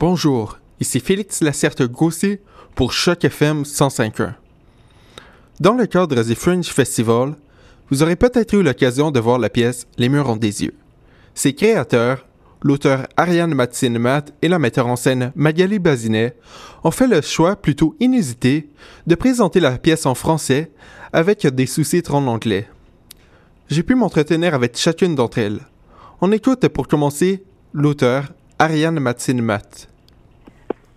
Bonjour, ici Félix Lacerte-Gossé pour Choc FM 105.1. Dans le cadre du Fringe Festival, vous aurez peut-être eu l'occasion de voir la pièce Les murs ont des yeux. Ses créateurs, l'auteur Ariane Matine-Matt et la metteur en scène Magali Bazinet, ont fait le choix plutôt inusité de présenter la pièce en français avec des sous-titres en anglais. J'ai pu m'entretenir avec chacune d'entre elles. On écoute pour commencer l'auteur Ariane Matine-Matt.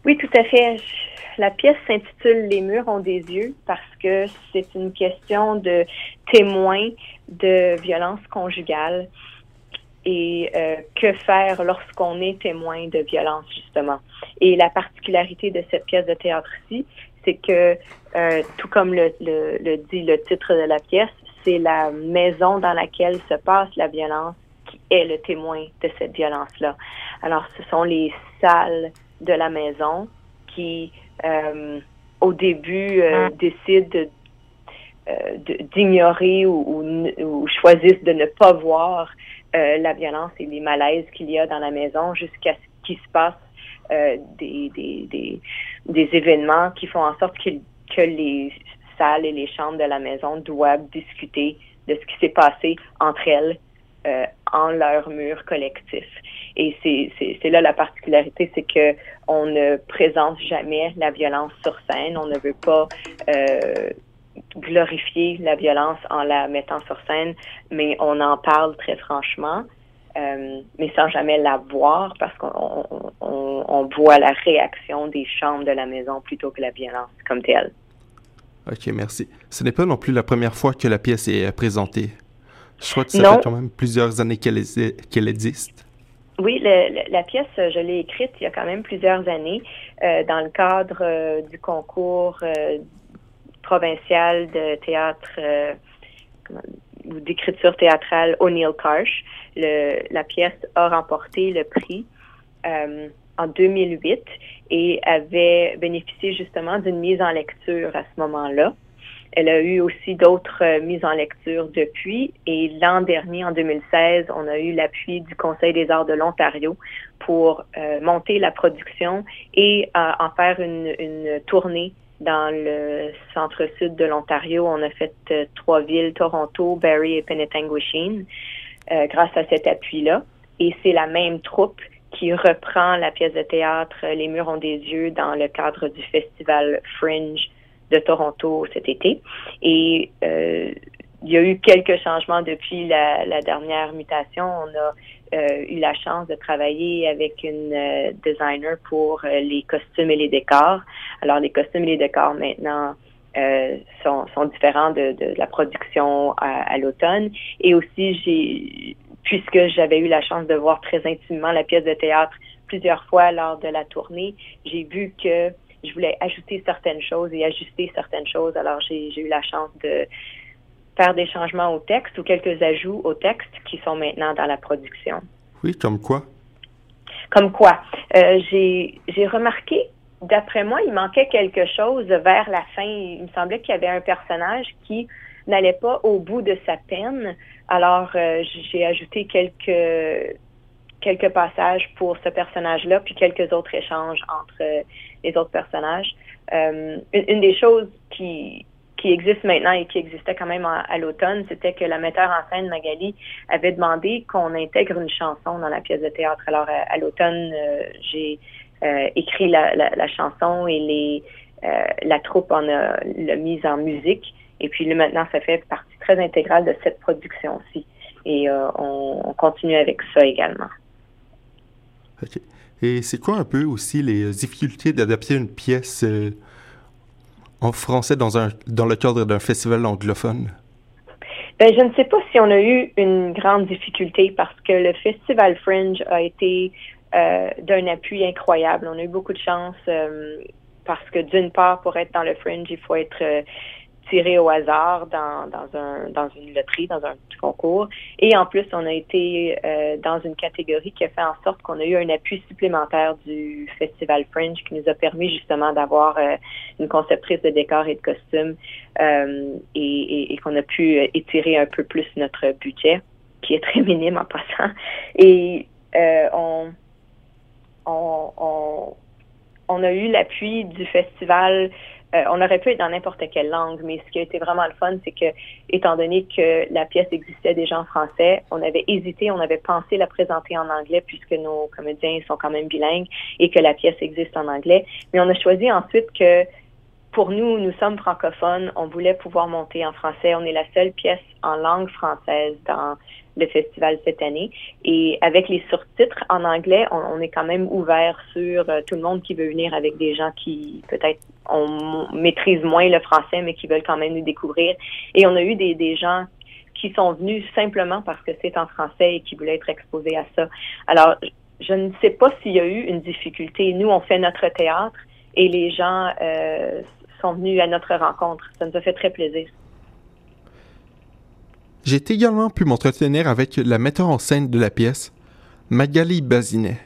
Oui, tout à fait. La pièce s'intitule Les murs ont des yeux parce que c'est une question de témoins de violence conjugale et euh, que faire lorsqu'on est témoin de violence, justement. Et la particularité de cette pièce de théâtre-ci, c'est que, euh, tout comme le, le, dit le titre de la pièce, c'est la maison dans laquelle se passe la violence qui est le témoin de cette violence-là. Alors, ce sont les salles de la maison qui, euh, au début, euh, décident euh, d'ignorer ou, ou, choisissent de ne pas voir euh, la violence et les malaises qu'il y a dans la maison jusqu'à ce qu'il se passe euh, des, des, des, des, événements qui font en sorte que, que les salles et les chambres de la maison doivent discuter de ce qui s'est passé entre elles euh, en leur mur collectif. Et c'est là la particularité, c'est que on ne présente jamais la violence sur scène. On ne veut pas euh, glorifier la violence en la mettant sur scène, mais on en parle très franchement, euh, mais sans jamais la voir parce qu'on on, on, voit la réaction des chambres de la maison plutôt que la violence comme telle. Ok, merci. Ce n'est pas non plus la première fois que la pièce est présentée. Je crois que ça fait quand même plusieurs années qu'elle existe. Oui, la pièce, je l'ai écrite il y a quand même plusieurs années euh, dans le cadre euh, du concours euh, provincial de théâtre ou d'écriture théâtrale O'Neill Karsh. la pièce a remporté le prix en 2008 et avait bénéficié justement d'une mise en lecture à ce moment-là. Elle a eu aussi d'autres euh, mises en lecture depuis. Et l'an dernier, en 2016, on a eu l'appui du Conseil des arts de l'Ontario pour euh, monter la production et euh, en faire une, une, tournée dans le centre-sud de l'Ontario. On a fait trois villes, Toronto, Barrie et Penetanguishene, grâce à cet appui-là. Et c'est la même troupe qui reprend la pièce de théâtre Les murs ont des yeux dans le cadre du festival Fringe de Toronto cet été. Et euh, il y a eu quelques changements depuis la, dernière mutation. On a euh, eu la chance de travailler avec une euh, designer pour les costumes et les décors. Alors, les costumes et les décors maintenant sont, sont, différents de, de, la production à, l'automne. Et aussi, j'ai, puisque j'avais eu la chance de voir très intimement la pièce de théâtre plusieurs fois lors de la tournée, j'ai vu que je voulais ajouter certaines choses et ajuster certaines choses. Alors, j'ai eu la chance de faire des changements au texte ou quelques ajouts au texte qui sont maintenant dans la production. Oui, comme quoi? Comme quoi? Euh, j'ai remarqué, d'après moi, il manquait quelque chose vers la fin. Il me semblait qu'il y avait un personnage qui n'allait pas au bout de sa peine. Alors, euh, j'ai ajouté quelques quelques passages pour ce personnage-là, puis quelques autres échanges entre les autres personnages. Euh, une, des choses qui, qui existe maintenant et qui existait quand même à, l'automne, c'était que la metteur en scène, Magali, avait demandé qu'on intègre une chanson dans la pièce de théâtre. Alors, à, l'automne, euh, j'ai euh, écrit la, chanson et les, la troupe en a l'a mise en musique. Et puis là, maintenant, ça fait partie très intégrale de cette production-ci. Et on, on, continue avec ça également. OK. Et c'est quoi un peu aussi les euh, difficultés d'adapter une pièce euh, en français dans, un, dans le cadre d'un festival anglophone? Ben, je ne sais pas si on a eu une grande difficulté parce que le Festival Fringe a été euh, d'un appui incroyable. On a eu beaucoup de chance parce que d'une part, pour être dans le Fringe, il faut être tiré au hasard dans, dans, un, dans une loterie, dans un petit concours. Et en plus, on a été euh, dans une catégorie qui a fait en sorte qu'on a eu un appui supplémentaire du Festival Fringe qui nous a permis justement d'avoir euh, une conceptrice de décors et de costumes euh, et, et, qu'on a pu étirer un peu plus notre budget, qui est très minime en passant. Et on, on, on on a eu l'appui du festival. Euh, on aurait pu être dans n'importe quelle langue, mais ce qui a été vraiment le fun, c'est que, étant donné que la pièce existait déjà en français, on avait hésité, on avait pensé la présenter en anglais puisque nos comédiens sont quand même bilingues et que la pièce existe en anglais. Mais on a choisi ensuite que pour nous, nous sommes francophones, on voulait pouvoir monter en français. On est la seule pièce en langue française dans le festival cette année. Et avec les surtitres en anglais, on, est quand même ouvert sur euh, tout le monde qui veut venir avec des gens qui peut-être on maîtrise moins le français, mais qui veulent quand même nous découvrir. Et on a eu des, gens qui sont venus simplement parce que c'est en français et qui voulaient être exposés à ça. Alors, je ne sais pas s'il y a eu une difficulté. Nous, on fait notre théâtre et les gens euh, sont venus à notre rencontre. Ça nous a fait très plaisir. J'ai également pu m'entretenir avec la metteur en scène de la pièce, Magali Bazinet.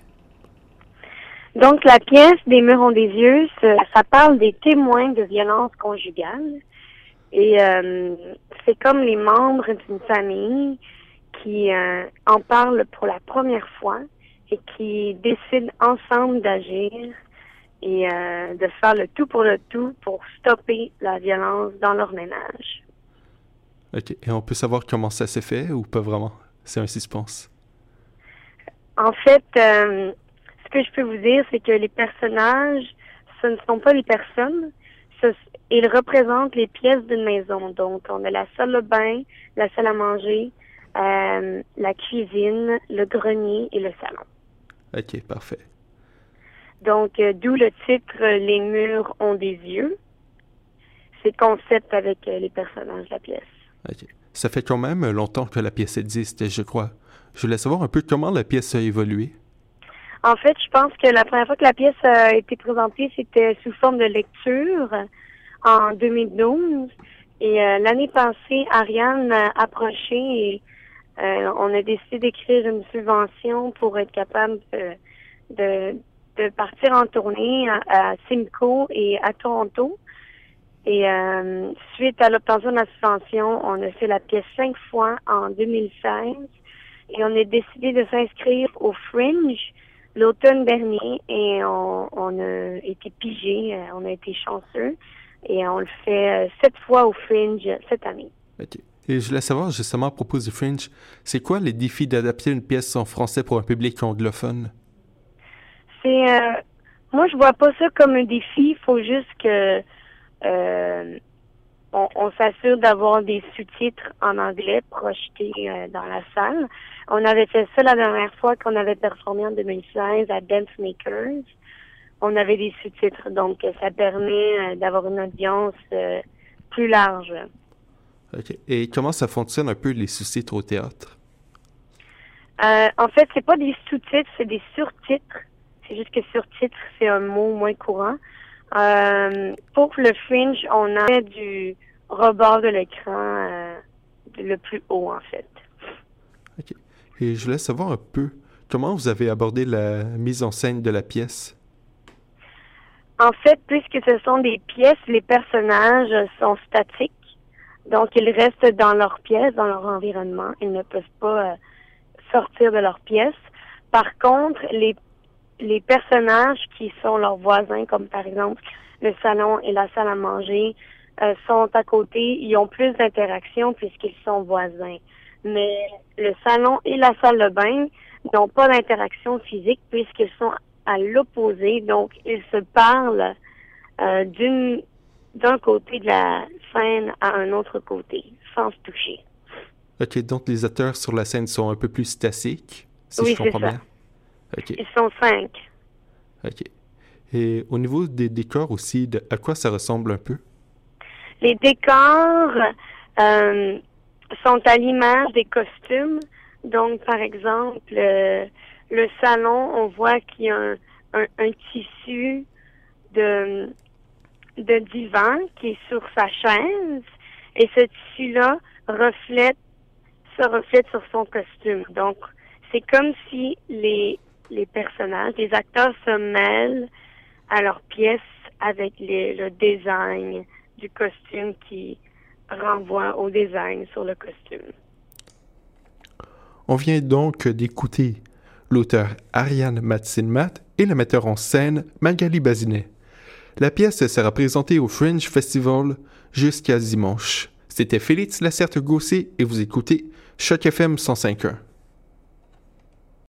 Donc, la pièce Des murs des yeux, ça parle des témoins de violence conjugale. Et euh, c'est comme les membres d'une famille qui euh, en parlent pour la première fois et qui décident ensemble d'agir et euh, de faire le tout pour le tout pour stopper la violence dans leur ménage. OK. Et on peut savoir comment ça s'est fait ou pas vraiment? C'est un suspense. En fait, euh, ce que je peux vous dire, c'est que les personnages, ce ne sont pas les personnes. ils représentent les pièces d'une maison. Donc, on a la salle de bain, la salle à manger, euh, la cuisine, le grenier et le salon. OK, parfait. Donc, euh, d'où le titre Les murs ont des yeux. C'est concept avec les personnages de la pièce. Ça fait quand même longtemps que la pièce existe, je crois. Je voulais savoir un peu comment la pièce a évolué. En fait, je pense que la première fois que la pièce a été présentée, c'était sous forme de lecture en 2012. Et euh, l'année passée, Ariane a approché et on a décidé d'écrire une subvention pour être capable de, de partir en tournée à, Simcoe et à Toronto. Et euh, suite à l'obtention de la subvention, on a fait la pièce cinq fois en 2016 et on a décidé de s'inscrire au Fringe l'automne dernier et on, a été pigé, euh, on a été chanceux et on le fait euh, sept fois au Fringe cette année. Et je voulais savoir justement à propos du Fringe, c'est quoi les défis d'adapter une pièce en français pour un public anglophone? Euh, moi je vois pas ça comme un défi. Il faut juste que euh, on, s'assure d'avoir des sous-titres en anglais projetés euh, dans la salle. On avait fait ça la dernière fois qu'on avait performé en 2016 à Dance Makers. On avait des sous-titres, donc ça permet d'avoir une audience plus large. Et comment ça fonctionne un peu les sous-titres au théâtre? en fait, c'est pas des sous-titres, c'est des sur-titres. C'est juste que sur titre, c'est un mot moins courant. Euh, pour le fringe, on a du rebord de l'écran euh, le plus haut, en fait. OK. Et je voulais savoir un peu comment vous avez abordé la mise en scène de la pièce? En fait, puisque ce sont des pièces, les personnages sont statiques. Donc, ils restent dans leur pièce, dans leur environnement. Ils ne peuvent pas euh, sortir de leur pièce. Par contre, les les personnages qui sont leurs voisins, comme par exemple le salon et la salle à manger, euh, sont à côté, ils ont plus d'interaction puisqu'ils sont voisins. Mais le salon et la salle de bain n'ont pas d'interaction physique puisqu'ils sont à l'opposé, donc ils se parlent euh, d'une d'un côté de la scène à un autre côté, sans se toucher. Ok, donc les acteurs sur la scène sont un peu plus statiques, si je comprends bien? Ils sont cinq. OK. Et au niveau des décors aussi, de, à quoi ça ressemble un peu? Les décors euh, sont à l'image des costumes. Donc, par exemple, le salon, on voit qu'il y a un, un, tissu de, de divan qui est sur sa chaise. Et ce tissu-là reflète, se reflète sur son costume. Donc, c'est comme si les, les personnages, les acteurs se mêlent à leur pièce avec le design du costume qui renvoie au design sur le costume. On vient donc d'écouter l'auteur Ariane Matsin-Matt et le metteur en scène Magali Bazinet. La pièce sera présentée au Fringe Festival jusqu'à dimanche. C'était Félix Lacerte-Gossé et vous écoutez Choc FM 105.1.